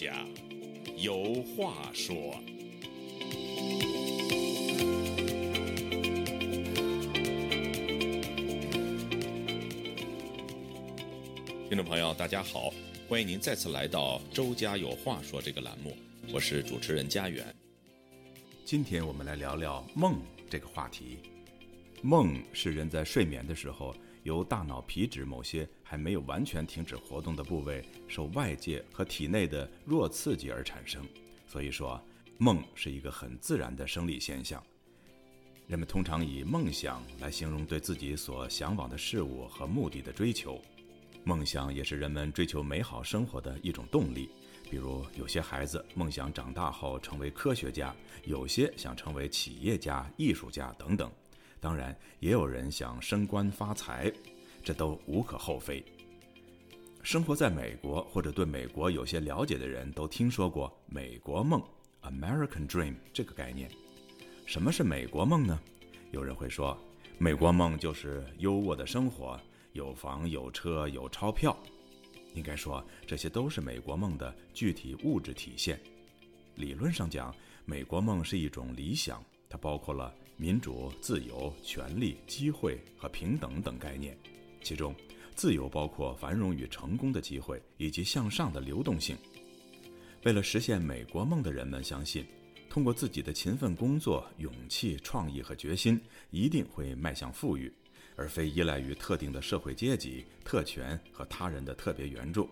家有话说。听众朋友，大家好，欢迎您再次来到《周家有话说》这个栏目，我是主持人家园。今天我们来聊聊梦这个话题。梦是人在睡眠的时候，由大脑皮质某些还没有完全停止活动的部位，受外界和体内的弱刺激而产生。所以说，梦是一个很自然的生理现象。人们通常以梦想来形容对自己所向往的事物和目的的追求。梦想也是人们追求美好生活的一种动力。比如，有些孩子梦想长大后成为科学家，有些想成为企业家、艺术家等等。当然，也有人想升官发财，这都无可厚非。生活在美国或者对美国有些了解的人都听说过“美国梦 ”（American Dream） 这个概念。什么是美国梦呢？有人会说，美国梦就是优渥的生活。有房有车有钞票，应该说这些都是美国梦的具体物质体现。理论上讲，美国梦是一种理想，它包括了民主、自由、权利、机会和平等等概念。其中，自由包括繁荣与成功的机会以及向上的流动性。为了实现美国梦的人们相信，通过自己的勤奋工作、勇气、创意和决心，一定会迈向富裕。而非依赖于特定的社会阶级、特权和他人的特别援助。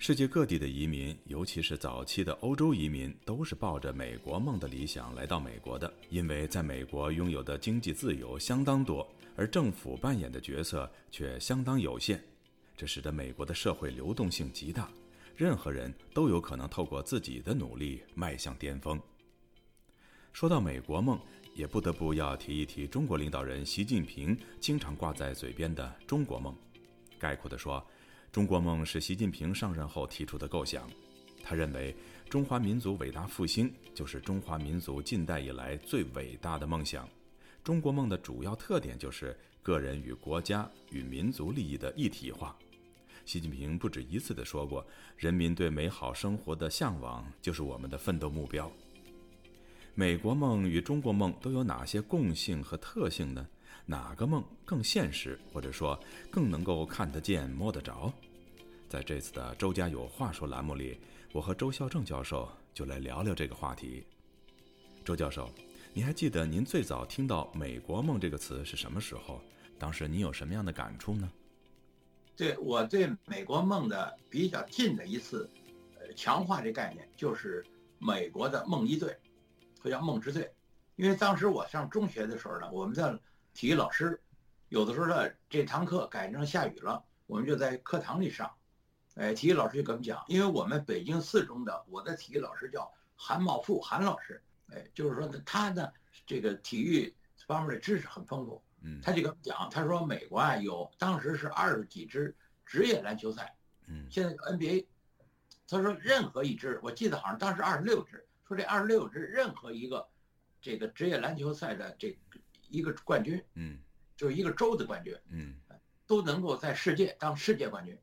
世界各地的移民，尤其是早期的欧洲移民，都是抱着美国梦的理想来到美国的。因为在美国拥有的经济自由相当多，而政府扮演的角色却相当有限，这使得美国的社会流动性极大，任何人都有可能透过自己的努力迈向巅峰。说到美国梦。也不得不要提一提中国领导人习近平经常挂在嘴边的中国梦。概括地说，中国梦是习近平上任后提出的构想。他认为，中华民族伟大复兴就是中华民族近代以来最伟大的梦想。中国梦的主要特点就是个人与国家与民族利益的一体化。习近平不止一次地说过，人民对美好生活的向往就是我们的奋斗目标。美国梦与中国梦都有哪些共性和特性呢？哪个梦更现实，或者说更能够看得见、摸得着？在这次的《周家有话说》栏目里，我和周孝正教授就来聊聊这个话题。周教授，您还记得您最早听到“美国梦”这个词是什么时候？当时您有什么样的感触呢？对我对美国梦的比较近的一次，呃，强化这概念就是美国的梦一队。或叫梦之队，因为当时我上中学的时候呢，我们的体育老师有的时候呢，这堂课改上下雨了，我们就在课堂里上，哎，体育老师就给我们讲，因为我们北京四中的我的体育老师叫韩茂富韩老师，哎，就是说呢，他呢这个体育方面的知识很丰富，嗯，他就给我们讲，他说美国啊有当时是二十几支职业篮球赛，嗯，现在 NBA，他说任何一支，我记得好像当时二十六支。说这二十六支任何一个这个职业篮球赛的这一个冠军，嗯，就是一个州的冠军，嗯，都能够在世界当世界冠军。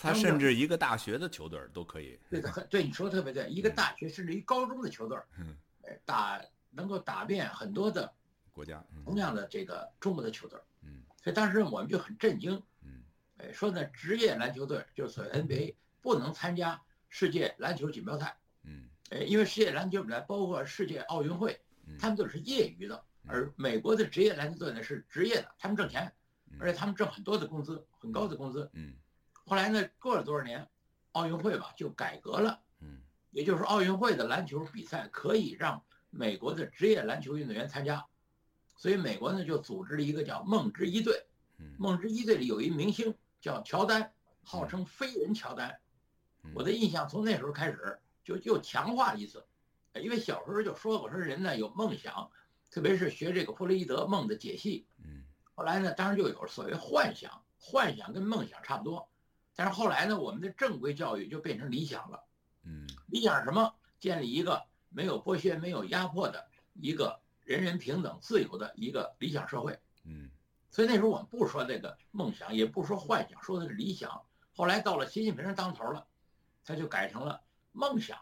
他甚至一个大学的球队都可以。对的，对，你说的特别对，一个大学甚至一高中的球队，嗯，打能够打遍很多的国家，同样的这个中国的球队，嗯，所以当时我们就很震惊，嗯，哎，说呢职业篮球队就是 NBA 不能参加世界篮球锦标赛，嗯。哎，因为世界篮球比赛包括世界奥运会，他们都是业余的，而美国的职业篮球队呢是职业的，他们挣钱，而且他们挣很多的工资，很高的工资。嗯，后来呢，过了多少年，奥运会吧就改革了。嗯，也就是说，奥运会的篮球比赛可以让美国的职业篮球运动员参加，所以美国呢就组织了一个叫梦之一队。梦之一队里有一明星叫乔丹，号称飞人乔丹。我的印象从那时候开始。就又强化了一次，因为小时候就说过，说人呢有梦想，特别是学这个弗洛伊德梦的解析。嗯，后来呢，当然就有所谓幻想，幻想跟梦想差不多，但是后来呢，我们的正规教育就变成理想了。嗯，理想是什么？建立一个没有剥削、没有压迫的一个人人平等、自由的一个理想社会。嗯，所以那时候我们不说这个梦想，也不说幻想，说的是理想。后来到了习近平当头了，他就改成了。梦想。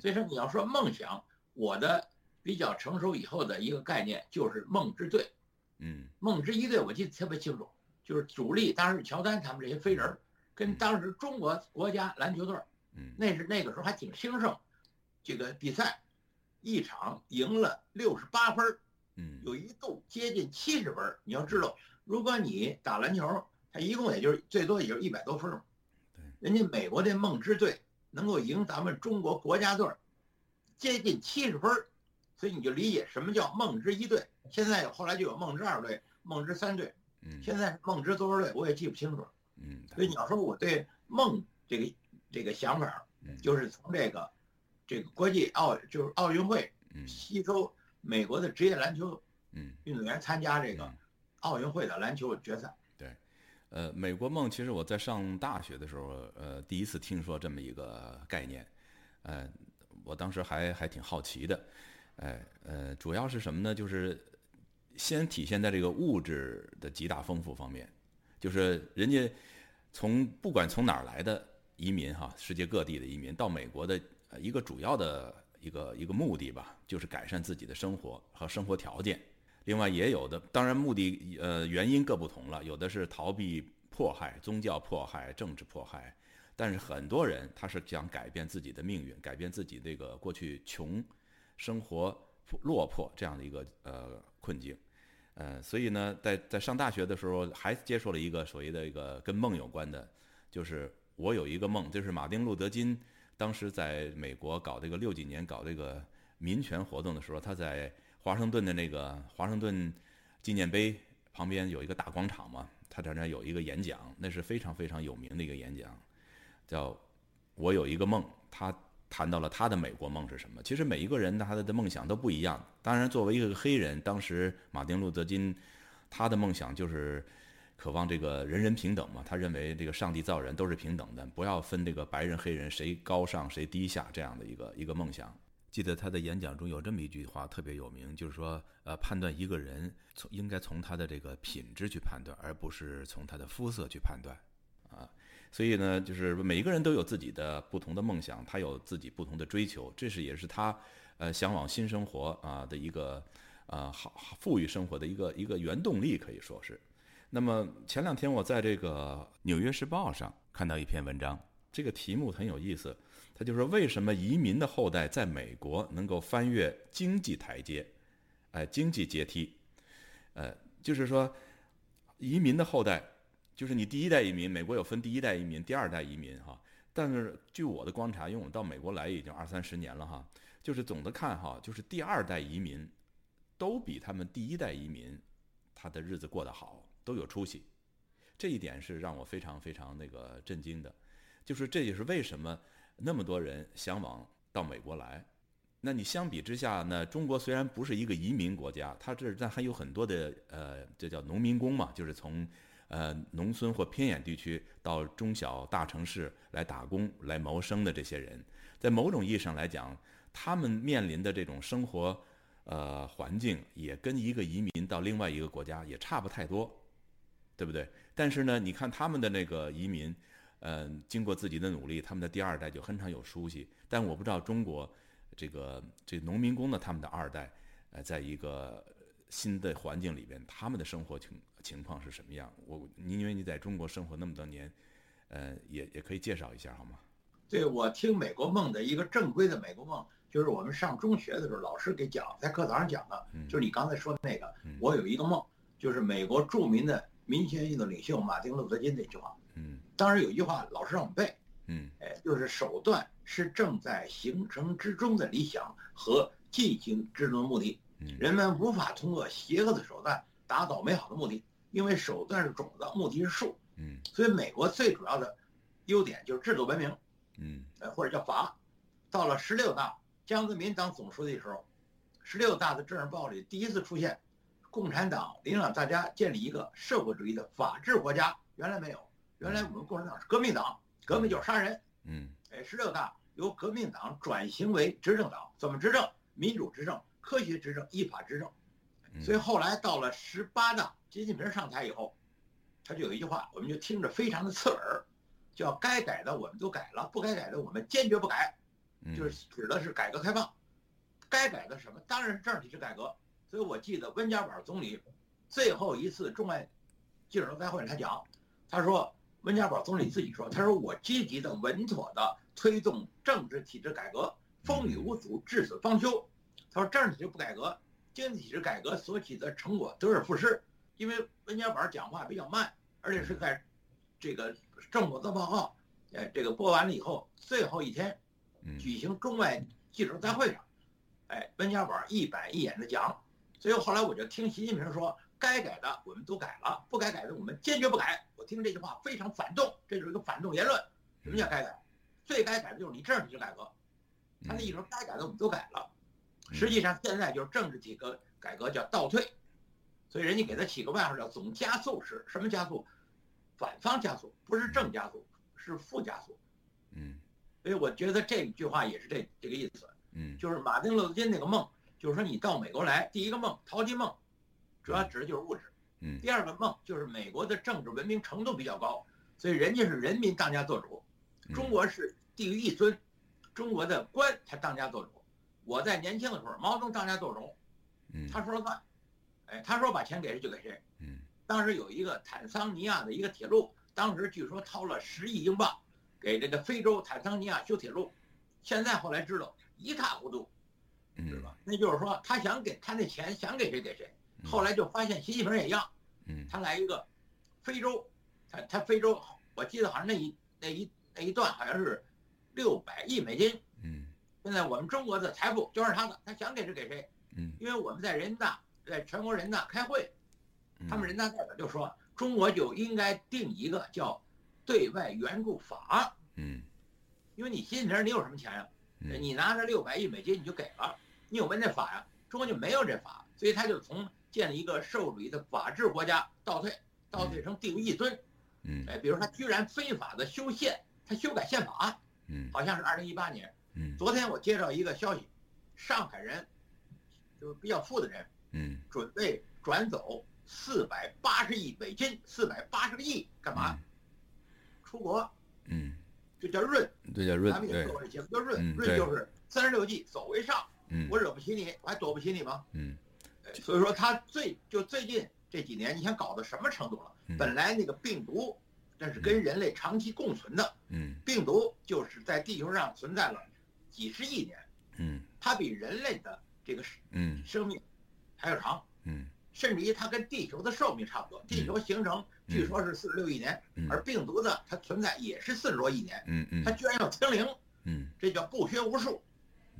所以说你要说梦想，我的比较成熟以后的一个概念就是梦之队。嗯，梦之一队我记得特别清楚，就是主力当时乔丹他们这些飞人，跟当时中国国家篮球队，嗯，那是那个时候还挺兴盛，这个比赛一场赢了六十八分，嗯，有一度接近七十分。你要知道，如果你打篮球，他一共也就是最多也就一百多分嘛。对，人家美国的梦之队能够赢咱们中国国家队，接近七十分，所以你就理解什么叫梦之一队。现在后来就有梦之二队、梦之三队，嗯，现在梦之多少队我也记不清楚。嗯，所以你要说我对梦这个这个想法，就是从这个这个国际奥就是奥运会吸收美国的职业篮球嗯运动员参加这个奥运会的篮球决赛。对，呃，美国梦其实我在上大学的时候，呃，第一次听说这么一个概念，呃，我当时还还挺好奇的，哎，呃，主要是什么呢？就是先体现在这个物质的极大丰富方面，就是人家从不管从哪儿来的移民哈，世界各地的移民到美国的一个主要的一个一个目的吧，就是改善自己的生活和生活条件。另外也有的，当然目的呃原因各不同了，有的是逃避迫害、宗教迫害、政治迫害，但是很多人他是想改变自己的命运，改变自己这个过去穷、生活落魄这样的一个呃困境，呃，所以呢，在在上大学的时候还接受了一个所谓的一个跟梦有关的，就是我有一个梦，就是马丁路德金当时在美国搞这个六几年搞这个民权活动的时候，他在。华盛顿的那个华盛顿纪念碑旁边有一个大广场嘛，他在那有一个演讲，那是非常非常有名的一个演讲，叫“我有一个梦”。他谈到了他的美国梦是什么。其实每一个人他的梦想都不一样。当然，作为一个黑人，当时马丁路德金他的梦想就是渴望这个人人平等嘛。他认为这个上帝造人都是平等的，不要分这个白人黑人谁高尚谁低下这样的一个一个梦想。记得他的演讲中有这么一句话特别有名，就是说，呃，判断一个人从应该从他的这个品质去判断，而不是从他的肤色去判断，啊，所以呢，就是每一个人都有自己的不同的梦想，他有自己不同的追求，这是也是他，呃，向往新生活啊的一个，啊，好富裕生活的一个一个原动力，可以说是。那么前两天我在这个《纽约时报》上看到一篇文章，这个题目很有意思。他就说：“为什么移民的后代在美国能够翻越经济台阶，哎，经济阶梯？呃，就是说，移民的后代，就是你第一代移民，美国有分第一代移民、第二代移民哈。但是据我的观察，因为我到美国来已经二三十年了哈，就是总的看哈，就是第二代移民都比他们第一代移民他的日子过得好，都有出息。这一点是让我非常非常那个震惊的，就是这也是为什么。”那么多人向往到美国来，那你相比之下呢？中国虽然不是一个移民国家，它这但还有很多的呃，这叫农民工嘛，就是从呃农村或偏远地区到中小大城市来打工来谋生的这些人，在某种意义上来讲，他们面临的这种生活呃环境也跟一个移民到另外一个国家也差不太多，对不对？但是呢，你看他们的那个移民。嗯，经过自己的努力，他们的第二代就很常有出息。但我不知道中国这个这农民工的他们的二代，呃，在一个新的环境里边，他们的生活情情况是什么样？我您因为你在中国生活那么多年，呃，也也可以介绍一下好吗？对我听美国梦的一个正规的美国梦，就是我们上中学的时候老师给讲，在课堂上讲的，就是你刚才说的那个。我有一个梦，就是美国著名的民权运动领袖马丁路德金那句话。嗯。当然有一句话，老师让我们背，嗯，哎，就是手段是正在形成之中的理想和进行之中的目的。人们无法通过邪恶的手段达到美好的目的，因为手段是种子，目的是树。嗯，所以美国最主要的优点就是制度文明。嗯，呃，或者叫法。到了十六大，江泽民当总书记的时候，十六大的政治报里第一次出现，共产党领导大家建立一个社会主义的法治国家，原来没有。原来我们共产党是革命党，革命就是杀人。嗯，哎，十六大由革命党转型为执政党，怎么执政？民主执政、科学执政、依法执政。所以后来到了十八大，习近平上台以后，他就有一句话，我们就听着非常的刺耳，叫“该改的我们都改了，不该改的我们坚决不改”。就是指的是改革开放，该改的什么？当然是政治体制改革。所以我记得温家宝总理最后一次中外记者招待会他讲，他说温家宝总理自己说，他说我积极的、稳妥的推动政治体制改革，风雨无阻，至死方休。他说政治体制不改革，经济体制改革所起的成果得而复失。因为温家宝讲话比较慢，而且是在这个政府的报告，呃，这个播完了以后，最后一天举行中外记者大会上，哎，温家宝一板一眼的讲。所以后来我就听习近平说，该改的我们都改了，不该改的我们坚决不改。我听这句话非常反动，这就是一个反动言论。什么叫该改？最该改的就是你政治体制改革。他那意思说，该改的我们都改了。实际上现在就是政治体制改革叫倒退，所以人家给他起个外号叫总加速式。什么加速？反方加速，不是正加速，是负加速。嗯。所以我觉得这句话也是这这个意思。嗯。就是马丁路德金那个梦。就是说，你到美国来，第一个梦淘金梦，主要指的就是物质。嗯。第二个梦就是美国的政治文明程度比较高，所以人家是人民当家作主，中国是地于一尊，中国的官才当家作主。我在年轻的时候，毛泽东当家作主，他说了算，哎，他说把钱给谁就给谁。嗯。当时有一个坦桑尼亚的一个铁路，当时据说掏了十亿英镑，给这个非洲坦桑尼亚修铁路，现在后来知道一塌糊涂。是吧？那就是说，他想给他那钱，想给谁给谁。后来就发现习近平也一样，嗯，他来一个非洲，他他非洲，我记得好像那一那一那一段好像是六百亿美金，嗯，现在我们中国的财富就是他的，他想给谁给谁，嗯，因为我们在人大在全国人大开会，他们人大代表就说，中国就应该定一个叫对外援助法，嗯，因为你习近平你有什么钱呀？你拿着六百亿美金你就给了。你有没这法呀？中国就没有这法，所以他就从建立一个社会主义的法治国家倒退，倒退成地于一尊。嗯，哎，比如他居然非法的修宪，他修改宪法，嗯，好像是二零一八年。嗯，昨天我接到一个消息，上海人就是比较富的人，嗯，准备转走四百八十亿美金，四百八十个亿干嘛？出国。嗯，这叫润，这叫润，咱们也做过这节目，叫润，润就是三十六计，走为上。嗯，我惹不起你，我还躲不起你吗？嗯，所以说他最就最近这几年，你想搞到什么程度了？本来那个病毒，这是跟人类长期共存的，嗯，病毒就是在地球上存在了几十亿年，嗯，它比人类的这个嗯。生命还要长，嗯，甚至于它跟地球的寿命差不多。地球形成据说是四十六亿年，而病毒呢它存在也是四十多亿年，嗯嗯，它居然要清零，嗯，这叫不学无术。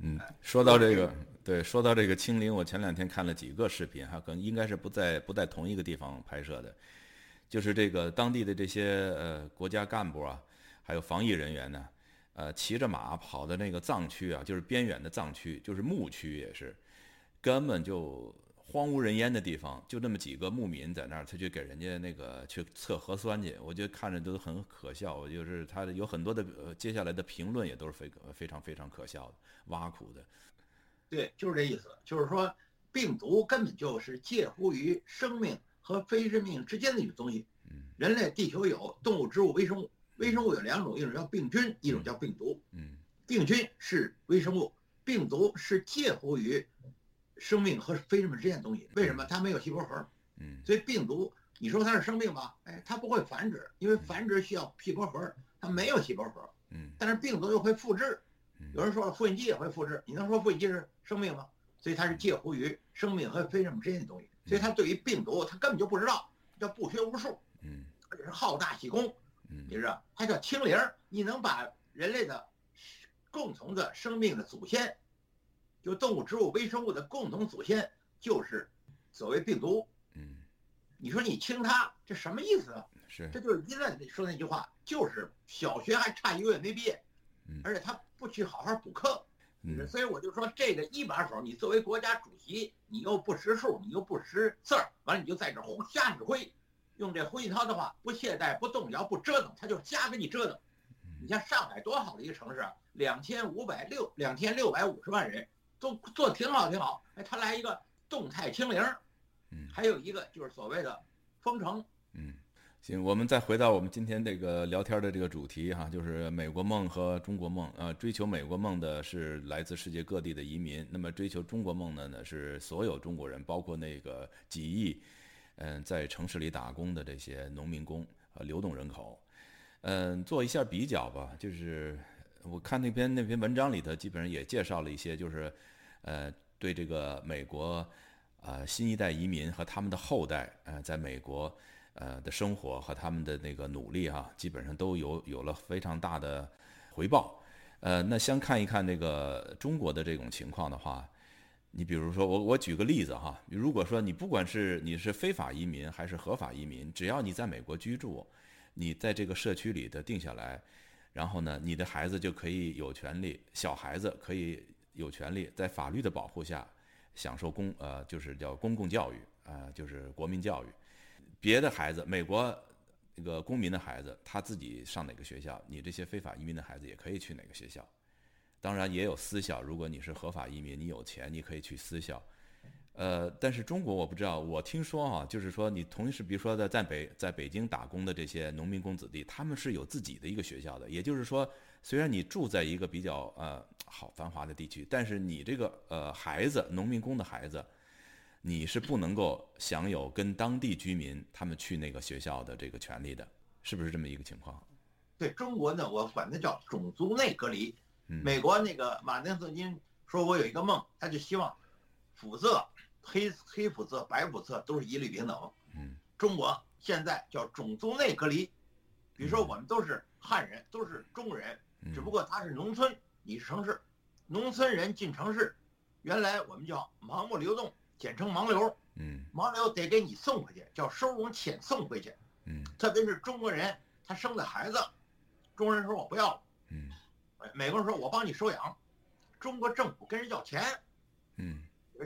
嗯，说到这个，对，说到这个清零，我前两天看了几个视频，哈，可能应该是不在不在同一个地方拍摄的，就是这个当地的这些呃国家干部啊，还有防疫人员呢，呃，骑着马跑的那个藏区啊，就是边远的藏区，就是牧区也是，根本就。荒无人烟的地方，就那么几个牧民在那儿，他去给人家那个去测核酸去，我觉得看着都很可笑。就是他有很多的呃，接下来的评论也都是非非常非常可笑的、挖苦的。对，就是这意思，就是说病毒根本就是介乎于生命和非生命之间的一个东西。嗯，人类、地球有动物、植物、微生物，微生物有两种，一种叫病菌，一种叫病毒。嗯，病菌是微生物，病毒是介乎于。生命和非生命之间的东西，为什么它没有细胞核？嗯，所以病毒，你说它是生命吧？哎，它不会繁殖，因为繁殖需要细胞核，它没有细胞核。嗯，但是病毒又会复制。有人说了，复印机也会复制，你能说复印机是生命吗？所以它是介乎于生命和非生命之间的东西。所以它对于病毒，它根本就不知道，叫不学无术。嗯，而且是好大喜功。嗯，你知道，它叫清零。你能把人类的共同的生命的祖先。就动物、植物、微生物的共同祖先就是所谓病毒。嗯，你说你清它，这什么意思啊？是，这就是现在说那句话，就是小学还差一个月没毕业，而且他不去好好补课。嗯，所以我就说这个一把手，你作为国家主席，你又不识数，你又不识字儿，完了你就在这瞎指挥。用这胡锦涛的话，不懈怠、不动摇、不折腾，他就瞎给你折腾。你像上海多好的一个城市啊，两千五百六两千六百五十万人。都做挺好挺好，哎，他来一个动态清零，嗯，还有一个就是所谓的封城，嗯，行，我们再回到我们今天这个聊天的这个主题哈，就是美国梦和中国梦。呃，追求美国梦的是来自世界各地的移民，那么追求中国梦的呢是所有中国人，包括那个几亿，嗯，在城市里打工的这些农民工和流动人口。嗯，做一下比较吧，就是我看那篇那篇文章里头，基本上也介绍了一些，就是呃，对这个美国呃新一代移民和他们的后代，呃，在美国。呃的生活和他们的那个努力哈，基本上都有有了非常大的回报。呃，那先看一看这个中国的这种情况的话，你比如说我我举个例子哈，如果说你不管是你是非法移民还是合法移民，只要你在美国居住，你在这个社区里的定下来，然后呢，你的孩子就可以有权利，小孩子可以有权利在法律的保护下享受公呃就是叫公共教育啊，就是国民教育。别的孩子，美国那个公民的孩子，他自己上哪个学校，你这些非法移民的孩子也可以去哪个学校。当然也有私校，如果你是合法移民，你有钱，你可以去私校。呃，但是中国我不知道，我听说啊，就是说你同时，比如说在在北在北京打工的这些农民工子弟，他们是有自己的一个学校的。也就是说，虽然你住在一个比较呃好繁华的地区，但是你这个呃孩子，农民工的孩子。你是不能够享有跟当地居民他们去那个学校的这个权利的，是不是这么一个情况？对中国呢，我管它叫种族内隔离。美国那个马丁·路德金说：“我有一个梦，他就希望肤色黑黑肤色、白肤色都是一律平等。”嗯，中国现在叫种族内隔离。比如说，我们都是汉人，都是中国人，只不过他是农村，你是城市。农村人进城市，原来我们叫盲目流动。简称盲流，嗯，盲流得给你送回去，叫收容遣送回去，嗯，特别是中国人，他生的孩子，中国人说我不要了，嗯，美国人说我帮你收养，中国政府跟人要钱，嗯，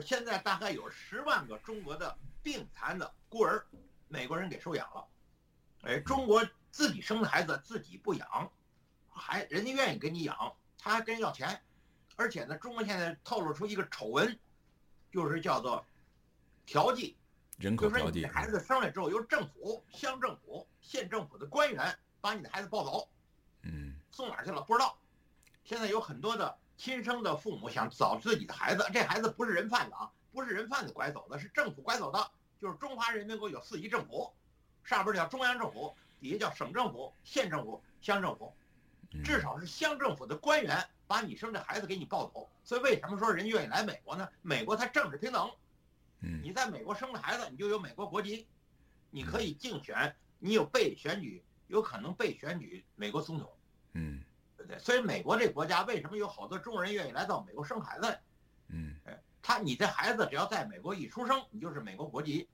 现在大概有十万个中国的病残的孤儿，美国人给收养了，哎，中国自己生的孩子自己不养，还人家愿意给你养，他还跟人要钱，而且呢，中国现在透露出一个丑闻。就是叫做调剂，人口调剂。孩子生来之后，由政府、乡政府、县政府的官员把你的孩子抱走，嗯，送哪儿去了不知道。现在有很多的亲生的父母想找自己的孩子，这孩子不是人贩子啊，不是人贩子拐走的，是政府拐走的。就是中华人民国有四级政府，上边叫中央政府，底下叫省政府、县政府、乡政府，至少是乡政府的官员。把你生的孩子给你抱走，所以为什么说人愿意来美国呢？美国它政治平等，嗯，你在美国生了孩子，你就有美国国籍，你可以竞选，你有被选举，有可能被选举美国总统，嗯，对？所以美国这国家为什么有好多中国人愿意来到美国生孩子？嗯，哎，他你这孩子只要在美国一出生，你就是美国国籍，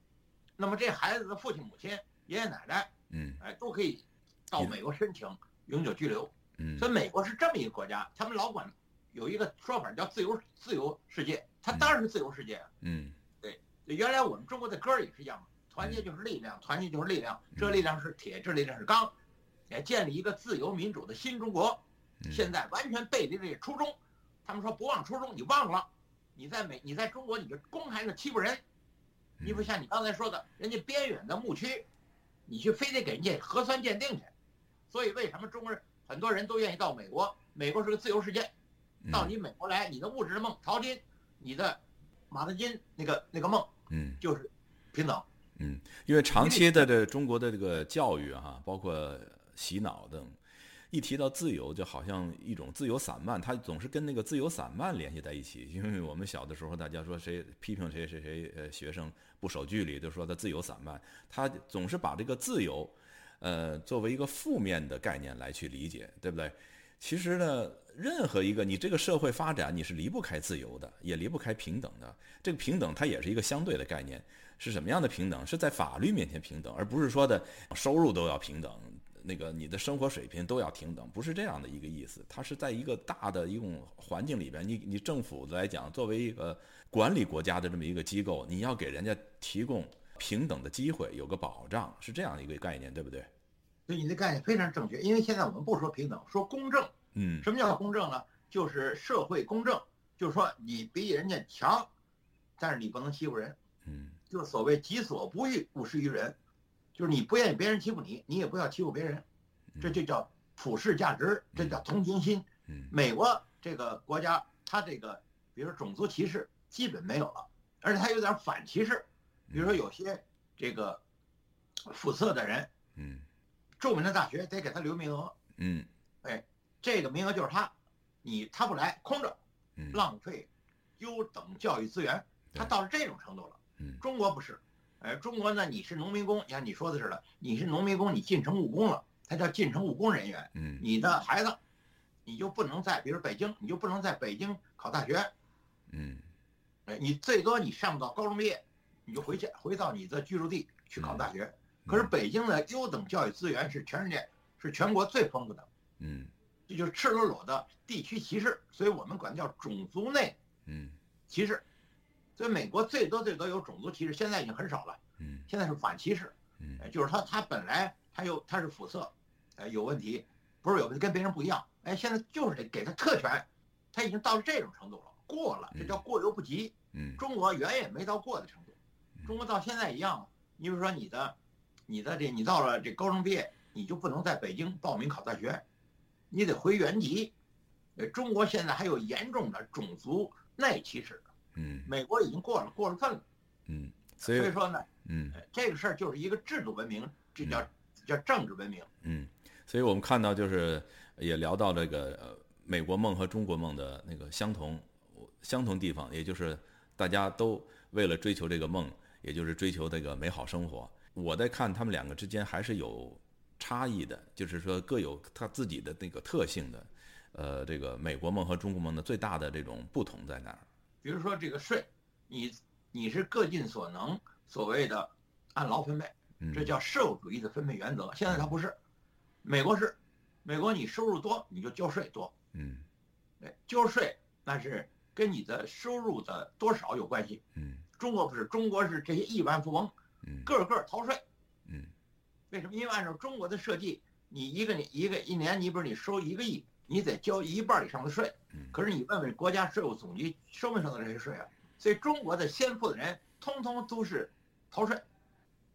那么这孩子的父亲母亲、爷爷奶奶，嗯，哎，都可以到美国申请永久居留。嗯，所以美国是这么一个国家，他们老管有一个说法叫自由自由世界，它当然是自由世界。嗯，对，原来我们中国的歌也是一样，团结就是力量，团结就是力量，这力量是铁，这力量是钢，也建立一个自由民主的新中国。现在完全背离这些初衷，他们说不忘初衷，你忘了，你在美，你在中国你就公开的欺负人，你不像你刚才说的，人家边远的牧区，你去非得给人家核酸鉴定去，所以为什么中国人？很多人都愿意到美国，美国是个自由世界。到你美国来，你的物质梦淘金，你的马德金那个那个梦，嗯，就是平等。嗯，因为长期的这中国的这个教育哈，包括洗脑等，一提到自由，就好像一种自由散漫，它总是跟那个自由散漫联系在一起。因为我们小的时候，大家说谁批评谁谁谁呃学生不守纪律，就说他自由散漫，他总是把这个自由。呃，作为一个负面的概念来去理解，对不对？其实呢，任何一个你这个社会发展，你是离不开自由的，也离不开平等的。这个平等它也是一个相对的概念，是什么样的平等？是在法律面前平等，而不是说的收入都要平等，那个你的生活水平都要平等，不是这样的一个意思。它是在一个大的一种环境里边，你你政府来讲，作为一个管理国家的这么一个机构，你要给人家提供。平等的机会有个保障，是这样的一个概念，对不对？对，你的概念非常正确。因为现在我们不说平等，说公正。嗯，什么叫公正呢？就是社会公正，就是说你比人家强，但是你不能欺负人。嗯，就是所谓己所不欲，勿施于人。就是你不愿意别人欺负你，你也不要欺负别人，这就叫普世价值，这叫同情心。美国这个国家，它这个比如说种族歧视基本没有了，而且它有点反歧视，比如说有些这个肤色的人，嗯，著名的大学得给他留名额，嗯，哎，这个名额就是他，你他不来空着，浪费优等教育资源，他到了这种程度了。中国不是，哎，中国呢，你是农民工，像你说的似的，你是农民工，你进城务工了，他叫进城务工人员，嗯，你的孩子。你就不能在，比如北京，你就不能在北京考大学，嗯，哎，你最多你上不到高中毕业，你就回去回到你的居住地去考大学。可是北京的优等教育资源是全世界是全国最丰富的，嗯，这就是赤裸裸的地区歧视，所以我们管叫种族内，嗯，歧视。所以美国最多最多有种族歧视，现在已经很少了，嗯，现在是反歧视，嗯，就是他他本来他有他是肤色，哎有问题，不是有问题跟别人不一样。哎，现在就是得给他特权，他已经到了这种程度了，过了，这叫过犹不及。嗯，中国远远没到过的程度，中国到现在一样。你比如说你的，你的这你到了这高中毕业，你就不能在北京报名考大学，你得回原籍。呃，中国现在还有严重的种族内歧视。嗯，美国已经过了，过了分了。嗯，所以说呢，嗯，这个事儿就是一个制度文明，这叫叫政治文明。嗯，所以我们看到就是。也聊到这个呃美国梦和中国梦的那个相同相同地方，也就是大家都为了追求这个梦，也就是追求这个美好生活。我在看他们两个之间还是有差异的，就是说各有他自己的那个特性的。呃，这个美国梦和中国梦的最大的这种不同在哪儿？比如说这个税，你你是各尽所能，所谓的按劳分配，这叫社会主义的分配原则。现在它不是，美国是。美国，你收入多你就交税多，嗯，哎，交税那是跟你的收入的多少有关系，嗯，中国不是，中国是这些亿万富翁，嗯，个个逃税，嗯，为什么？因为按照中国的设计，你一个你一个一年，你比如你收一个亿，你得交一半以上的税，嗯，可是你问问国家税务总局收没收到这些税啊？所以中国的先富的人通通都是逃税，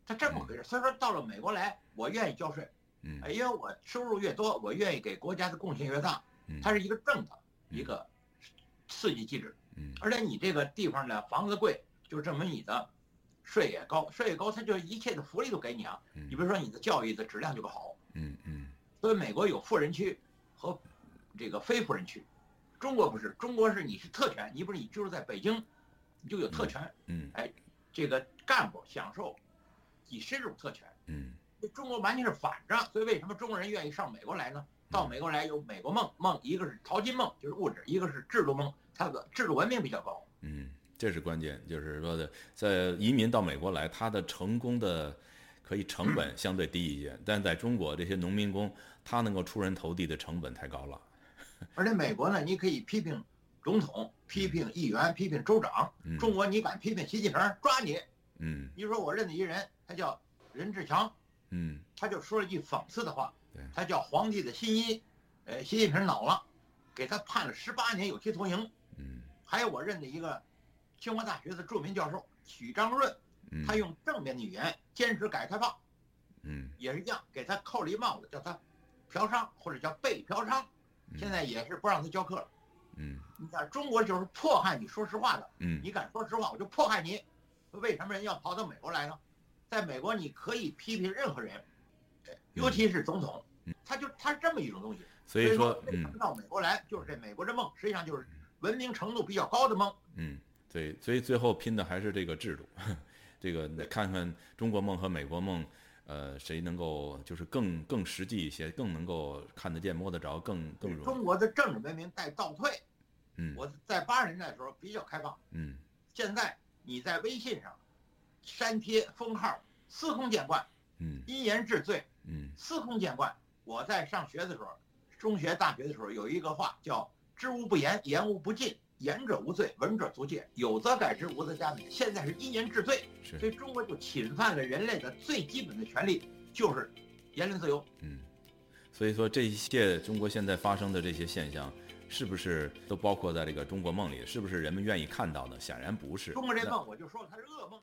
他这么回事。所以说到了美国来，我愿意交税。嗯，因为我收入越多，我愿意给国家的贡献越大，它是一个正的一个刺激机制。嗯，而且你这个地方呢，房子贵，就证明你的税也高，税也高，它就一切的福利都给你啊。你比如说你的教育的质量就好。嗯嗯。所以美国有富人区和这个非富人区，中国不是，中国是你是特权，你不是你就是在北京，你就有特权。嗯。哎，这个干部享受几十种特权。嗯。中国完全是反着，所以为什么中国人愿意上美国来呢？到美国来有美国梦，梦一个是淘金梦，就是物质；一个是制度梦，它的制度文明比较高。嗯，这是关键，就是说的，在移民到美国来，他的成功的可以成本相对低一些，但在中国这些农民工，他能够出人头地的成本太高了。而且美国呢，你可以批评总统、批评议员、批评州长；中国你敢批评习近平，抓你。嗯，你说我认得一人，他叫任志强。嗯，他就说了一句讽刺的话，对，他叫皇帝的新衣，呃，习近平恼了，给他判了十八年有期徒刑。嗯，还有我认的一个清华大学的著名教授许章润，他用正面的语言坚持改革开放，嗯，也是一样，给他扣了一帽子，叫他嫖娼或者叫被嫖娼，现在也是不让他教课了。嗯，你看中国就是迫害你说实话的，嗯，你敢说实话，我就迫害你。为什么人要跑到美国来呢？在美国，你可以批评任何人，尤其是总统，他就他是这么一种东西。所以说，为什么到美国来，就是这美国的梦，实际上就是文明程度比较高的梦。嗯，对，所以最后拼的还是这个制度，这个看看中国梦和美国梦，呃，谁能够就是更更实际一些，更能够看得见摸得着，更更容易。中国的政治文明在倒退。嗯，我在八十年代的时候比较开放。嗯，现在你在微信上。删帖封号，司空见惯，嗯，一言治罪，嗯，司空见惯。我在上学的时候，中学、大学的时候，有一个话叫“知无不言，言无不尽，言者无罪，闻者足戒，有则改之，无则加勉”。现在是一言治罪，所以中国就侵犯了人类的最基本的权利，就是言论自由。嗯，所以说这一切中国现在发生的这些现象，是不是都包括在这个中国梦里？是不是人们愿意看到的？显然不是。中国这梦，我就说它是噩梦。